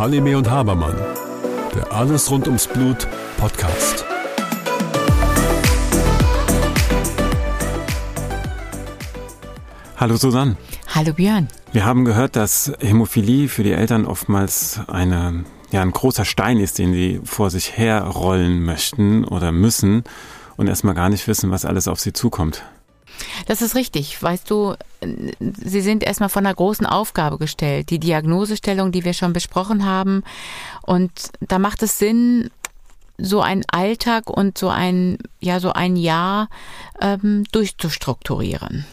Halime und Habermann, der Alles rund ums Blut Podcast. Hallo Susanne. Hallo Björn. Wir haben gehört, dass Hämophilie für die Eltern oftmals eine, ja, ein großer Stein ist, den sie vor sich herrollen möchten oder müssen und erstmal gar nicht wissen, was alles auf sie zukommt. Das ist richtig. Weißt du, Sie sind erstmal von einer großen Aufgabe gestellt. Die Diagnosestellung, die wir schon besprochen haben. Und da macht es Sinn, so einen Alltag und so ein, ja, so ein Jahr ähm, durchzustrukturieren.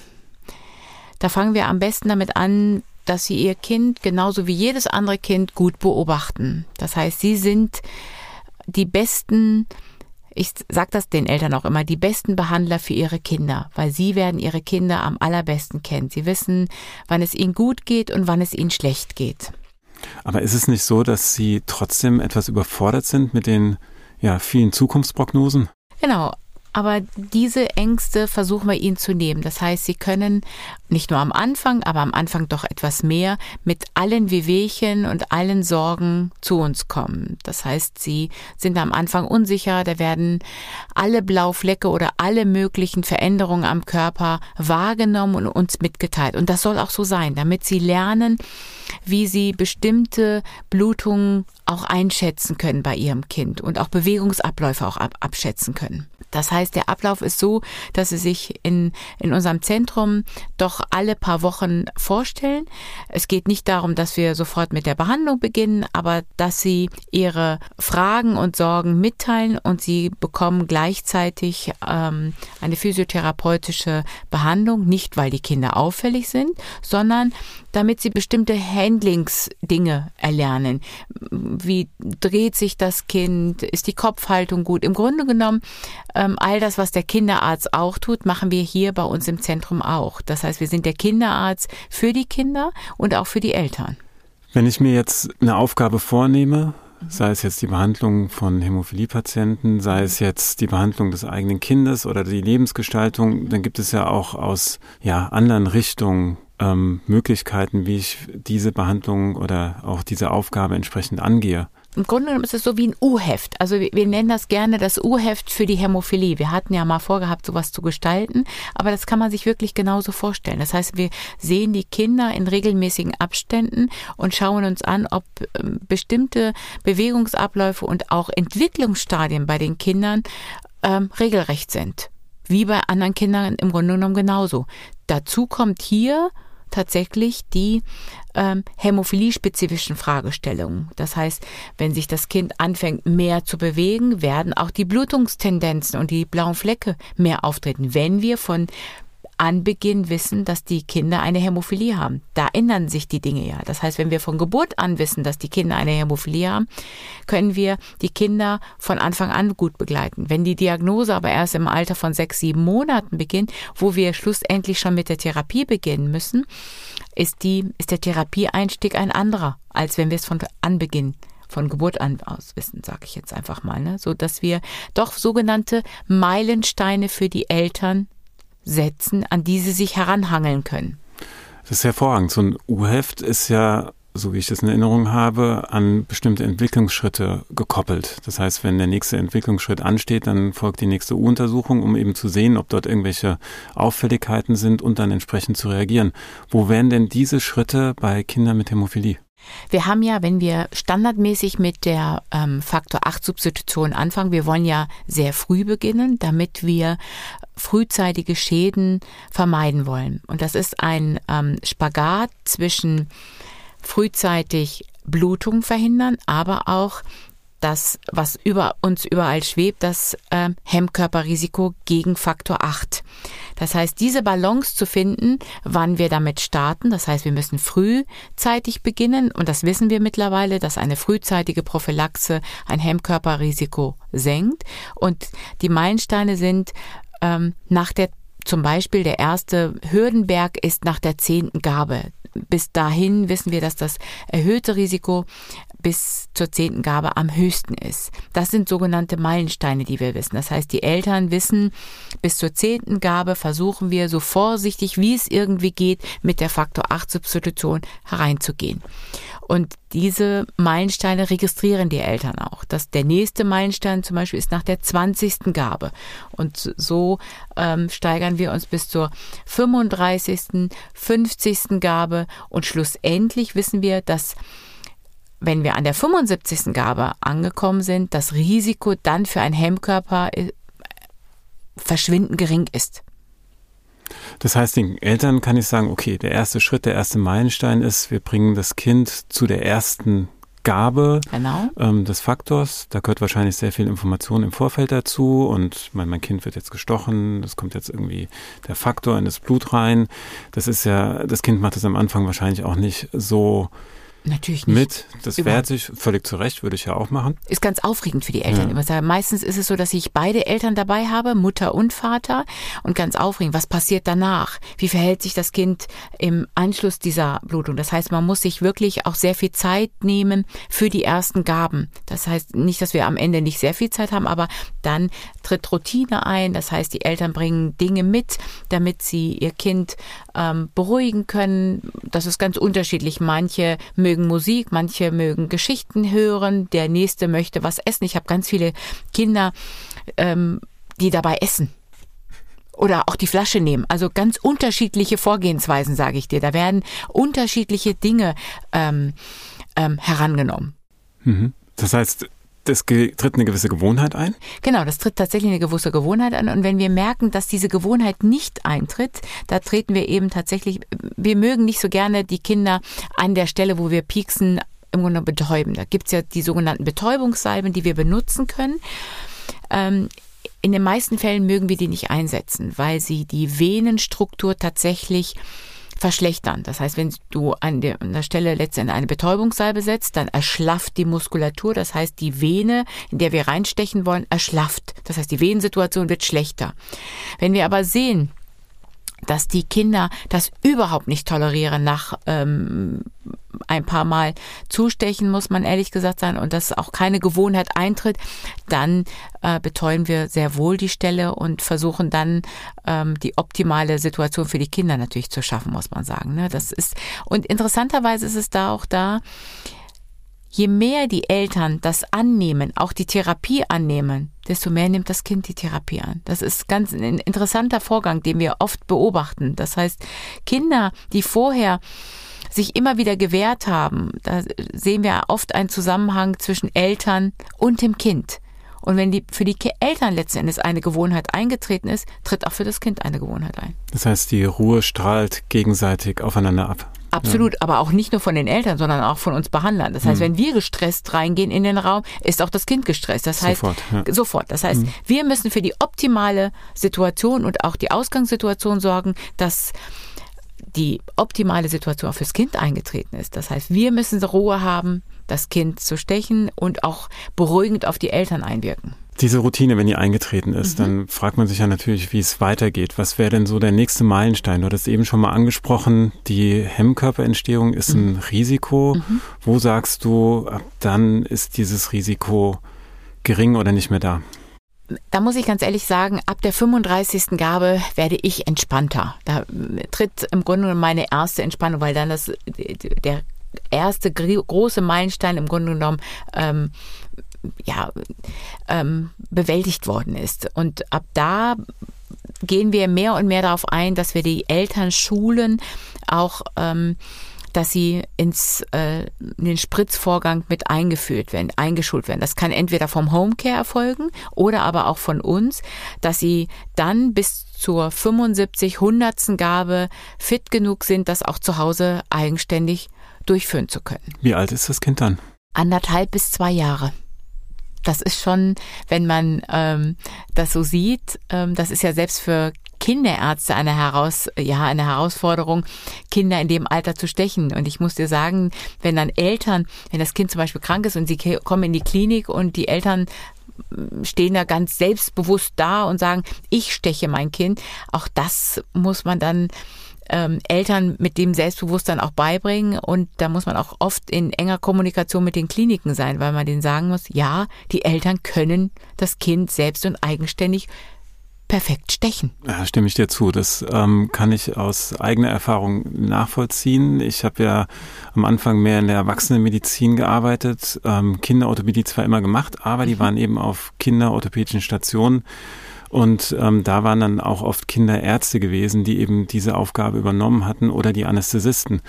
Da fangen wir am besten damit an, dass Sie Ihr Kind genauso wie jedes andere Kind gut beobachten. Das heißt, Sie sind die besten ich sage das den Eltern auch immer, die besten Behandler für ihre Kinder, weil sie werden ihre Kinder am allerbesten kennen. Sie wissen, wann es ihnen gut geht und wann es ihnen schlecht geht. Aber ist es nicht so, dass Sie trotzdem etwas überfordert sind mit den ja, vielen Zukunftsprognosen? Genau, aber diese Ängste versuchen wir ihnen zu nehmen. Das heißt, sie können nicht nur am Anfang, aber am Anfang doch etwas mehr mit allen Wehwehchen und allen Sorgen zu uns kommen. Das heißt, sie sind am Anfang unsicher, da werden alle Blauflecke oder alle möglichen Veränderungen am Körper wahrgenommen und uns mitgeteilt. Und das soll auch so sein, damit sie lernen, wie sie bestimmte Blutungen auch einschätzen können bei ihrem Kind und auch Bewegungsabläufe auch ab abschätzen können. Das heißt, der Ablauf ist so, dass sie sich in, in unserem Zentrum doch alle paar Wochen vorstellen. Es geht nicht darum, dass wir sofort mit der Behandlung beginnen, aber dass sie ihre Fragen und Sorgen mitteilen und sie bekommen gleichzeitig ähm, eine physiotherapeutische Behandlung, nicht weil die Kinder auffällig sind, sondern damit sie bestimmte Handlingsdinge erlernen. Wie dreht sich das Kind? Ist die Kopfhaltung gut? Im Grunde genommen, ähm, all das, was der Kinderarzt auch tut, machen wir hier bei uns im Zentrum auch. Das heißt, wir sind der Kinderarzt für die Kinder und auch für die Eltern. Wenn ich mir jetzt eine Aufgabe vornehme, sei es jetzt die Behandlung von Hämophilie-Patienten, sei es jetzt die Behandlung des eigenen Kindes oder die Lebensgestaltung, dann gibt es ja auch aus ja, anderen Richtungen ähm, Möglichkeiten, wie ich diese Behandlung oder auch diese Aufgabe entsprechend angehe. Im Grunde genommen ist es so wie ein U-Heft. Also wir, wir nennen das gerne das U-Heft für die Hämophilie. Wir hatten ja mal vorgehabt, sowas zu gestalten, aber das kann man sich wirklich genauso vorstellen. Das heißt, wir sehen die Kinder in regelmäßigen Abständen und schauen uns an, ob ähm, bestimmte Bewegungsabläufe und auch Entwicklungsstadien bei den Kindern ähm, regelrecht sind. Wie bei anderen Kindern im Grunde genommen genauso. Dazu kommt hier tatsächlich die ähm, hämophilie-spezifischen Fragestellungen. Das heißt, wenn sich das Kind anfängt mehr zu bewegen, werden auch die Blutungstendenzen und die blauen Flecke mehr auftreten. Wenn wir von Anbeginn wissen, dass die Kinder eine Hämophilie haben. Da ändern sich die Dinge ja. Das heißt, wenn wir von Geburt an wissen, dass die Kinder eine Hämophilie haben, können wir die Kinder von Anfang an gut begleiten. Wenn die Diagnose aber erst im Alter von sechs, sieben Monaten beginnt, wo wir schlussendlich schon mit der Therapie beginnen müssen, ist die, ist der Therapieeinstieg ein anderer, als wenn wir es von Anbeginn von Geburt an aus wissen, sage ich jetzt einfach mal, ne? so dass wir doch sogenannte Meilensteine für die Eltern setzen, an die sie sich heranhangeln können. Das ist hervorragend. So ein U-Heft ist ja, so wie ich das in Erinnerung habe, an bestimmte Entwicklungsschritte gekoppelt. Das heißt, wenn der nächste Entwicklungsschritt ansteht, dann folgt die nächste U-Untersuchung, um eben zu sehen, ob dort irgendwelche Auffälligkeiten sind und dann entsprechend zu reagieren. Wo wären denn diese Schritte bei Kindern mit Hämophilie? Wir haben ja, wenn wir standardmäßig mit der ähm, Faktor 8 Substitution anfangen, wir wollen ja sehr früh beginnen, damit wir frühzeitige Schäden vermeiden wollen. Und das ist ein ähm, Spagat zwischen frühzeitig Blutung verhindern, aber auch das, was über uns überall schwebt, das äh, Hemmkörperrisiko gegen Faktor 8. Das heißt, diese Balance zu finden, wann wir damit starten, das heißt, wir müssen frühzeitig beginnen und das wissen wir mittlerweile, dass eine frühzeitige Prophylaxe ein Hemmkörperrisiko senkt und die Meilensteine sind ähm, nach der zum Beispiel der erste Hürdenberg ist nach der zehnten Gabe bis dahin wissen wir, dass das erhöhte Risiko bis zur zehnten Gabe am höchsten ist. Das sind sogenannte Meilensteine, die wir wissen. Das heißt, die Eltern wissen, bis zur zehnten Gabe versuchen wir so vorsichtig, wie es irgendwie geht, mit der Faktor 8 Substitution hereinzugehen. Und diese Meilensteine registrieren die Eltern auch. Dass der nächste Meilenstein zum Beispiel ist nach der 20. Gabe. Und so ähm, steigern wir uns bis zur 35., 50. Gabe. Und schlussendlich wissen wir, dass wenn wir an der 75. Gabe angekommen sind, das Risiko dann für einen Hemmkörper äh, verschwindend gering ist. Das heißt, den Eltern kann ich sagen, okay, der erste Schritt, der erste Meilenstein ist, wir bringen das Kind zu der ersten Gabe genau. ähm, des Faktors. Da gehört wahrscheinlich sehr viel Information im Vorfeld dazu und mein, mein Kind wird jetzt gestochen, das kommt jetzt irgendwie der Faktor in das Blut rein. Das ist ja, das Kind macht das am Anfang wahrscheinlich auch nicht so Natürlich nicht. Mit, das wehrt sich völlig zurecht, würde ich ja auch machen. Ist ganz aufregend für die Eltern. Ja. Meistens ist es so, dass ich beide Eltern dabei habe, Mutter und Vater, und ganz aufregend, was passiert danach? Wie verhält sich das Kind im Anschluss dieser Blutung? Das heißt, man muss sich wirklich auch sehr viel Zeit nehmen für die ersten Gaben. Das heißt nicht, dass wir am Ende nicht sehr viel Zeit haben, aber dann tritt Routine ein. Das heißt, die Eltern bringen Dinge mit, damit sie ihr Kind ähm, beruhigen können. Das ist ganz unterschiedlich. Manche mögen Musik, manche mögen Geschichten hören, der nächste möchte was essen. Ich habe ganz viele Kinder, ähm, die dabei essen oder auch die Flasche nehmen. Also ganz unterschiedliche Vorgehensweisen, sage ich dir. Da werden unterschiedliche Dinge ähm, ähm, herangenommen. Mhm. Das heißt, das tritt eine gewisse Gewohnheit ein? Genau, das tritt tatsächlich eine gewisse Gewohnheit ein. Und wenn wir merken, dass diese Gewohnheit nicht eintritt, da treten wir eben tatsächlich, wir mögen nicht so gerne die Kinder an der Stelle, wo wir pieksen, im Grunde betäuben. Da gibt's ja die sogenannten Betäubungssalben, die wir benutzen können. Ähm, in den meisten Fällen mögen wir die nicht einsetzen, weil sie die Venenstruktur tatsächlich verschlechtern. Das heißt, wenn du an der, an der Stelle letztendlich eine Betäubungssalbe setzt, dann erschlafft die Muskulatur. Das heißt, die Vene, in der wir reinstechen wollen, erschlafft. Das heißt, die Venensituation wird schlechter. Wenn wir aber sehen, dass die Kinder das überhaupt nicht tolerieren nach ähm, ein paar Mal zustechen, muss man ehrlich gesagt sein, und dass auch keine Gewohnheit eintritt, dann äh, betreuen wir sehr wohl die Stelle und versuchen dann ähm, die optimale Situation für die Kinder natürlich zu schaffen, muss man sagen. Ne? Das ist und interessanterweise ist es da auch da, je mehr die Eltern das annehmen, auch die Therapie annehmen, desto mehr nimmt das Kind die Therapie an. Das ist ganz ein interessanter Vorgang, den wir oft beobachten. Das heißt, Kinder, die vorher sich immer wieder gewehrt haben, da sehen wir oft einen Zusammenhang zwischen Eltern und dem Kind. Und wenn die, für die Eltern letzten Endes eine Gewohnheit eingetreten ist, tritt auch für das Kind eine Gewohnheit ein. Das heißt, die Ruhe strahlt gegenseitig aufeinander ab. Absolut, ja. aber auch nicht nur von den Eltern, sondern auch von uns Behandlern. Das heißt, mhm. wenn wir gestresst reingehen in den Raum, ist auch das Kind gestresst. Das heißt, sofort. Ja. sofort. Das heißt, mhm. wir müssen für die optimale Situation und auch die Ausgangssituation sorgen, dass die optimale Situation fürs Kind eingetreten ist. Das heißt, wir müssen Ruhe haben, das Kind zu stechen und auch beruhigend auf die Eltern einwirken. Diese Routine, wenn die eingetreten ist, mhm. dann fragt man sich ja natürlich, wie es weitergeht. Was wäre denn so der nächste Meilenstein? Du hattest eben schon mal angesprochen, die Hemmkörperentstehung ist mhm. ein Risiko. Mhm. Wo sagst du, ab dann ist dieses Risiko gering oder nicht mehr da? Da muss ich ganz ehrlich sagen, ab der 35. Gabe werde ich entspannter. Da tritt im Grunde meine erste Entspannung, weil dann das der erste große Meilenstein im Grunde genommen ähm, ja, ähm, bewältigt worden ist. Und ab da gehen wir mehr und mehr darauf ein, dass wir die Eltern schulen, auch ähm, dass sie ins äh, in den Spritzvorgang mit eingeführt werden, eingeschult werden. Das kann entweder vom Homecare erfolgen oder aber auch von uns, dass sie dann bis zur 75 100. Gabe fit genug sind, das auch zu Hause eigenständig durchführen zu können. Wie alt ist das Kind dann? Anderthalb bis zwei Jahre das ist schon, wenn man ähm, das so sieht, ähm, das ist ja selbst für Kinderärzte eine Heraus, ja, eine Herausforderung, Kinder in dem Alter zu stechen. Und ich muss dir sagen, wenn dann Eltern, wenn das Kind zum Beispiel krank ist und sie kommen in die Klinik und die Eltern mm, stehen da ganz selbstbewusst da und sagen, ich steche mein Kind. Auch das muss man dann ähm, Eltern mit dem Selbstbewusstsein auch beibringen. Und da muss man auch oft in enger Kommunikation mit den Kliniken sein, weil man denen sagen muss, ja, die Eltern können das Kind selbst und eigenständig perfekt stechen. Ja, stimme ich dir zu. Das ähm, kann ich aus eigener Erfahrung nachvollziehen. Ich habe ja am Anfang mehr in der Erwachsenenmedizin gearbeitet, ähm, Kinderorthopädie zwar immer gemacht, aber die mhm. waren eben auf kinderorthopädischen Stationen. Und ähm, da waren dann auch oft Kinderärzte gewesen, die eben diese Aufgabe übernommen hatten oder die Anästhesisten.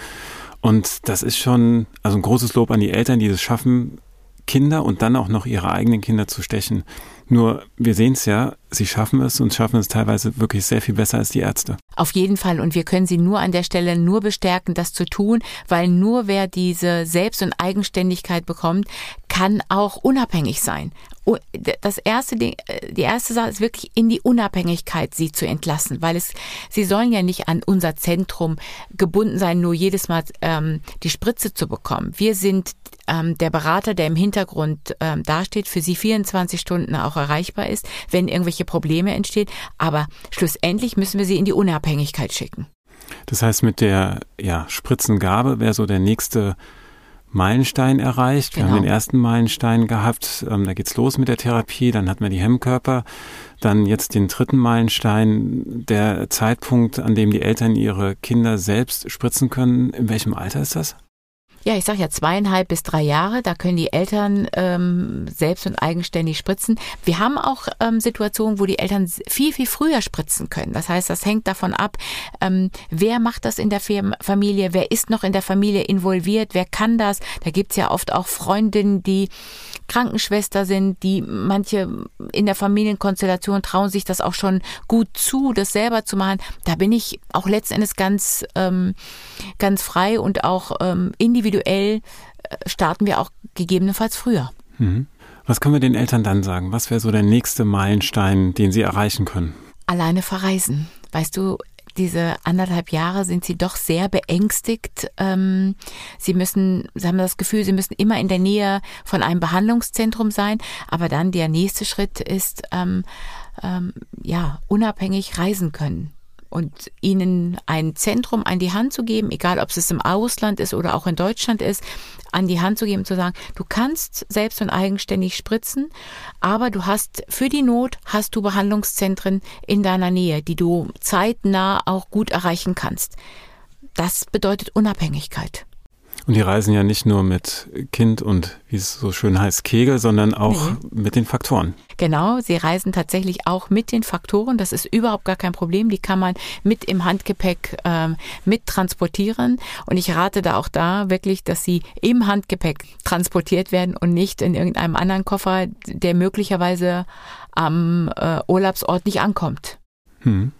Und das ist schon, also ein großes Lob an die Eltern, die das schaffen, Kinder und dann auch noch ihre eigenen Kinder zu stechen. Nur wir sehen es ja, sie schaffen es und schaffen es teilweise wirklich sehr viel besser als die Ärzte. Auf jeden Fall. Und wir können sie nur an der Stelle nur bestärken, das zu tun, weil nur wer diese Selbst- und Eigenständigkeit bekommt, kann auch unabhängig sein. Das erste Ding, äh, die erste Sache ist wirklich in die Unabhängigkeit sie zu entlassen, weil es, sie sollen ja nicht an unser Zentrum gebunden sein, nur jedes Mal ähm, die Spritze zu bekommen. Wir sind ähm, der Berater, der im Hintergrund ähm, dasteht, für Sie 24 Stunden auch erreichbar ist, wenn irgendwelche Probleme entstehen. Aber schlussendlich müssen wir Sie in die Unabhängigkeit schicken. Das heißt, mit der ja, Spritzengabe wäre so der nächste Meilenstein erreicht. Wir haben den genau. ersten Meilenstein gehabt, ähm, da geht's los mit der Therapie, dann hatten wir die Hemmkörper, dann jetzt den dritten Meilenstein, der Zeitpunkt, an dem die Eltern ihre Kinder selbst spritzen können. In welchem Alter ist das? Ja, ich sage ja zweieinhalb bis drei Jahre. Da können die Eltern ähm, selbst und eigenständig spritzen. Wir haben auch ähm, Situationen, wo die Eltern viel, viel früher spritzen können. Das heißt, das hängt davon ab, ähm, wer macht das in der Familie, wer ist noch in der Familie involviert, wer kann das. Da gibt's ja oft auch Freundinnen, die Krankenschwester sind, die manche in der Familienkonstellation trauen sich das auch schon gut zu, das selber zu machen. Da bin ich auch letzten Endes ganz, ähm, ganz frei und auch ähm, individuell äh, starten wir auch gegebenenfalls früher. Mhm. Was können wir den Eltern dann sagen? Was wäre so der nächste Meilenstein, den sie erreichen können? Alleine verreisen. Weißt du, diese anderthalb Jahre sind sie doch sehr beängstigt. Ähm, sie müssen, sie haben das Gefühl, sie müssen immer in der Nähe von einem Behandlungszentrum sein. Aber dann der nächste Schritt ist, ähm, ähm, ja, unabhängig reisen können und ihnen ein Zentrum an die Hand zu geben, egal ob es im Ausland ist oder auch in Deutschland ist, an die Hand zu geben, zu sagen, du kannst selbst und eigenständig spritzen, aber du hast für die Not hast du Behandlungszentren in deiner Nähe, die du zeitnah auch gut erreichen kannst. Das bedeutet Unabhängigkeit. Und die reisen ja nicht nur mit Kind und, wie es so schön heißt, Kegel, sondern auch nee. mit den Faktoren. Genau, sie reisen tatsächlich auch mit den Faktoren. Das ist überhaupt gar kein Problem. Die kann man mit im Handgepäck ähm, mit transportieren. Und ich rate da auch da wirklich, dass sie im Handgepäck transportiert werden und nicht in irgendeinem anderen Koffer, der möglicherweise am äh, Urlaubsort nicht ankommt. Hm.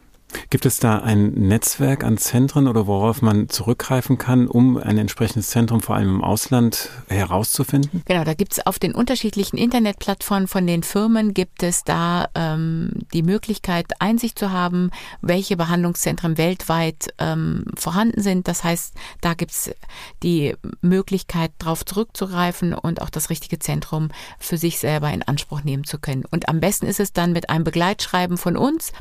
Gibt es da ein Netzwerk an Zentren oder worauf man zurückgreifen kann, um ein entsprechendes Zentrum vor allem im Ausland herauszufinden? Genau, da gibt es auf den unterschiedlichen Internetplattformen von den Firmen gibt es da ähm, die Möglichkeit, Einsicht zu haben, welche Behandlungszentren weltweit ähm, vorhanden sind. Das heißt, da gibt es die Möglichkeit, darauf zurückzugreifen und auch das richtige Zentrum für sich selber in Anspruch nehmen zu können. Und am besten ist es dann mit einem Begleitschreiben von uns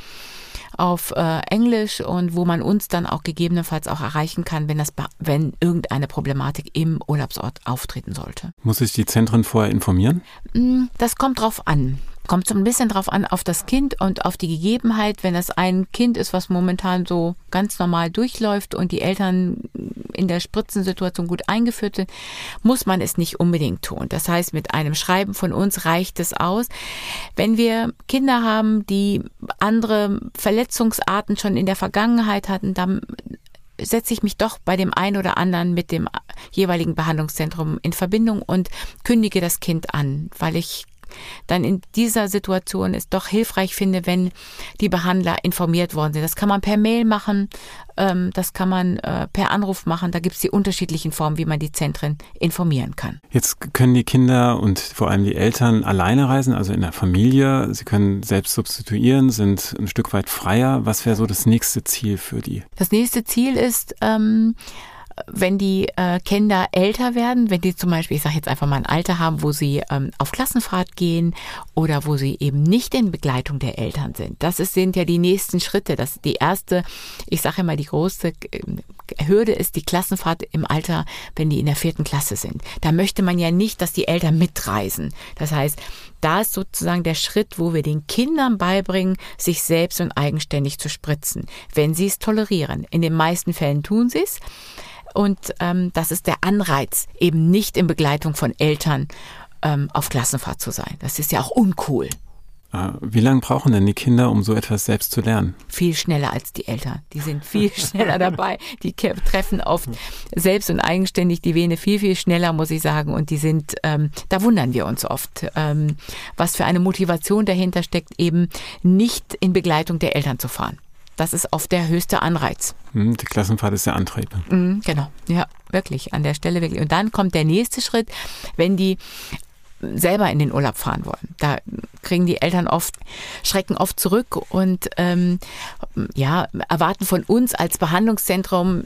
auf äh, Englisch und wo man uns dann auch gegebenenfalls auch erreichen kann, wenn das, wenn irgendeine Problematik im Urlaubsort auftreten sollte. Muss ich die Zentren vorher informieren? Mm, das kommt drauf an. Kommt so ein bisschen drauf an, auf das Kind und auf die Gegebenheit. Wenn das ein Kind ist, was momentan so ganz normal durchläuft und die Eltern in der Spritzensituation gut eingeführt sind, muss man es nicht unbedingt tun. Das heißt, mit einem Schreiben von uns reicht es aus. Wenn wir Kinder haben, die andere Verletzungsarten schon in der Vergangenheit hatten, dann setze ich mich doch bei dem einen oder anderen mit dem jeweiligen Behandlungszentrum in Verbindung und kündige das Kind an, weil ich dann in dieser Situation es doch hilfreich finde, wenn die Behandler informiert worden sind. Das kann man per Mail machen, ähm, das kann man äh, per Anruf machen. Da gibt es die unterschiedlichen Formen, wie man die Zentren informieren kann. Jetzt können die Kinder und vor allem die Eltern alleine reisen, also in der Familie. Sie können selbst substituieren, sind ein Stück weit freier. Was wäre so das nächste Ziel für die? Das nächste Ziel ist, ähm, wenn die äh, Kinder älter werden, wenn die zum Beispiel, ich sage jetzt einfach mal ein Alter haben, wo sie ähm, auf Klassenfahrt gehen oder wo sie eben nicht in Begleitung der Eltern sind. Das ist, sind ja die nächsten Schritte. Das die erste, ich sage immer, die große äh, Hürde ist die Klassenfahrt im Alter, wenn die in der vierten Klasse sind. Da möchte man ja nicht, dass die Eltern mitreisen. Das heißt, da ist sozusagen der Schritt, wo wir den Kindern beibringen, sich selbst und eigenständig zu spritzen, wenn sie es tolerieren. In den meisten Fällen tun sie es. Und ähm, das ist der Anreiz, eben nicht in Begleitung von Eltern ähm, auf Klassenfahrt zu sein. Das ist ja auch uncool. Ah, wie lange brauchen denn die Kinder, um so etwas selbst zu lernen? Viel schneller als die Eltern. Die sind viel schneller dabei. Die treffen oft selbst und eigenständig die Vene viel, viel schneller, muss ich sagen. Und die sind, ähm, da wundern wir uns oft, ähm, was für eine Motivation dahinter steckt, eben nicht in Begleitung der Eltern zu fahren. Das ist oft der höchste Anreiz. Hm, die Klassenfahrt ist der Antrieb. Mhm, genau, ja, wirklich, an der Stelle wirklich. Und dann kommt der nächste Schritt, wenn die selber in den Urlaub fahren wollen. Da kriegen die Eltern oft, schrecken oft zurück und ähm, ja, erwarten von uns als Behandlungszentrum,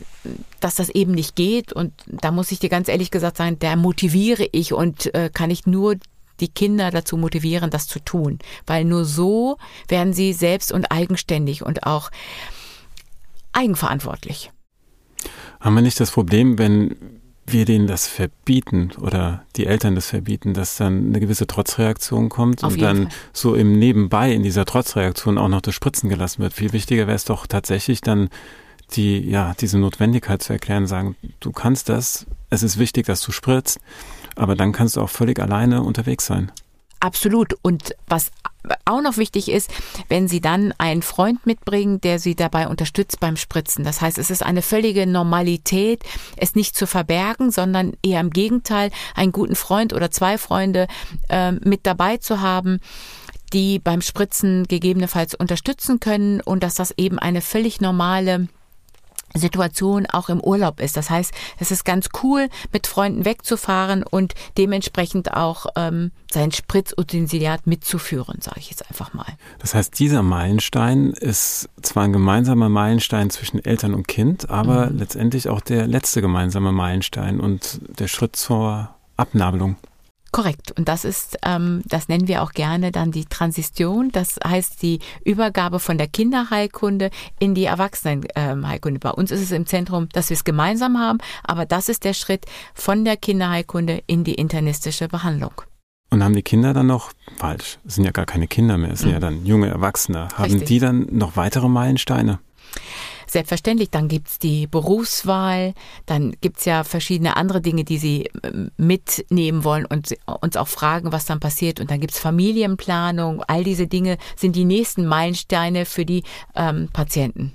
dass das eben nicht geht. Und da muss ich dir ganz ehrlich gesagt sagen, da motiviere ich und äh, kann ich nur die Kinder dazu motivieren, das zu tun. Weil nur so werden sie selbst und eigenständig und auch eigenverantwortlich. Haben wir nicht das Problem, wenn wir denen das verbieten oder die Eltern das verbieten, dass dann eine gewisse Trotzreaktion kommt Auf und dann Fall. so im Nebenbei in dieser Trotzreaktion auch noch das Spritzen gelassen wird. Viel wichtiger wäre es doch tatsächlich dann die, ja, diese Notwendigkeit zu erklären, sagen, du kannst das, es ist wichtig, dass du spritzt, aber dann kannst du auch völlig alleine unterwegs sein. Absolut. Und was auch noch wichtig ist, wenn Sie dann einen Freund mitbringen, der Sie dabei unterstützt beim Spritzen. Das heißt, es ist eine völlige Normalität, es nicht zu verbergen, sondern eher im Gegenteil, einen guten Freund oder zwei Freunde äh, mit dabei zu haben die beim Spritzen gegebenenfalls unterstützen können und dass das eben eine völlig normale Situation auch im Urlaub ist. Das heißt, es ist ganz cool, mit Freunden wegzufahren und dementsprechend auch ähm, sein Spritzutensiliat mitzuführen, sage ich jetzt einfach mal. Das heißt, dieser Meilenstein ist zwar ein gemeinsamer Meilenstein zwischen Eltern und Kind, aber mhm. letztendlich auch der letzte gemeinsame Meilenstein und der Schritt zur Abnabelung. Korrekt. Und das ist, ähm, das nennen wir auch gerne dann die Transition. Das heißt die Übergabe von der Kinderheilkunde in die Erwachsenenheilkunde. Bei uns ist es im Zentrum, dass wir es gemeinsam haben, aber das ist der Schritt von der Kinderheilkunde in die internistische Behandlung. Und haben die Kinder dann noch, falsch, es sind ja gar keine Kinder mehr, es sind mhm. ja dann junge Erwachsene, haben Richtig. die dann noch weitere Meilensteine? Selbstverständlich, dann gibt's die Berufswahl, dann gibt's ja verschiedene andere Dinge, die Sie ähm, mitnehmen wollen und uns auch fragen, was dann passiert. Und dann gibt's Familienplanung, all diese Dinge sind die nächsten Meilensteine für die ähm, Patienten.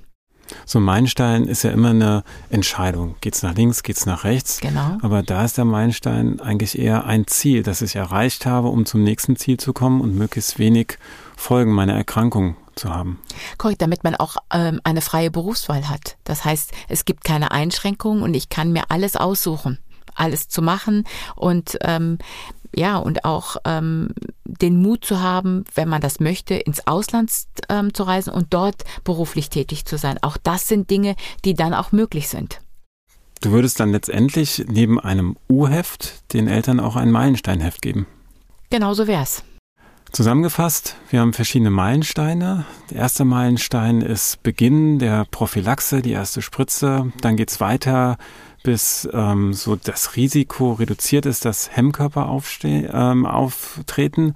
So ein Meilenstein ist ja immer eine Entscheidung. Geht's nach links, geht's nach rechts? Genau. Aber da ist der Meilenstein eigentlich eher ein Ziel, das ich erreicht habe, um zum nächsten Ziel zu kommen und möglichst wenig Folgen meiner Erkrankung zu haben. Korrekt, damit man auch ähm, eine freie Berufswahl hat. Das heißt, es gibt keine Einschränkungen und ich kann mir alles aussuchen, alles zu machen und ähm, ja, und auch ähm, den Mut zu haben, wenn man das möchte, ins Ausland ähm, zu reisen und dort beruflich tätig zu sein. Auch das sind Dinge, die dann auch möglich sind. Du würdest dann letztendlich neben einem U-Heft den Eltern auch ein Meilensteinheft geben. Genau so wär's. Zusammengefasst, wir haben verschiedene Meilensteine. Der erste Meilenstein ist Beginn der Prophylaxe, die erste Spritze. Dann geht's weiter, bis ähm, so das Risiko reduziert ist, dass Hemmkörper ähm, auftreten.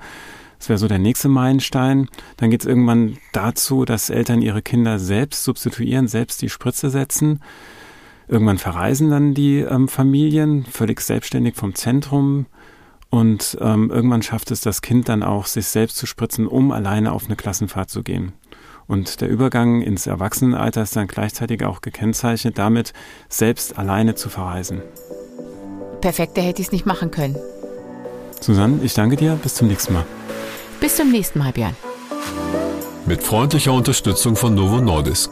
Das wäre so der nächste Meilenstein. Dann geht's irgendwann dazu, dass Eltern ihre Kinder selbst substituieren, selbst die Spritze setzen. Irgendwann verreisen dann die ähm, Familien völlig selbstständig vom Zentrum und ähm, irgendwann schafft es das Kind dann auch, sich selbst zu spritzen, um alleine auf eine Klassenfahrt zu gehen. Und der Übergang ins Erwachsenenalter ist dann gleichzeitig auch gekennzeichnet, damit selbst alleine zu verreisen. Perfekter hätte ich es nicht machen können. Susanne, ich danke dir. Bis zum nächsten Mal. Bis zum nächsten Mal, Björn. Mit freundlicher Unterstützung von Novo Nordisk.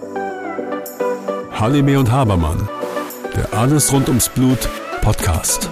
Halime und Habermann. Der Alles rund ums Blut Podcast.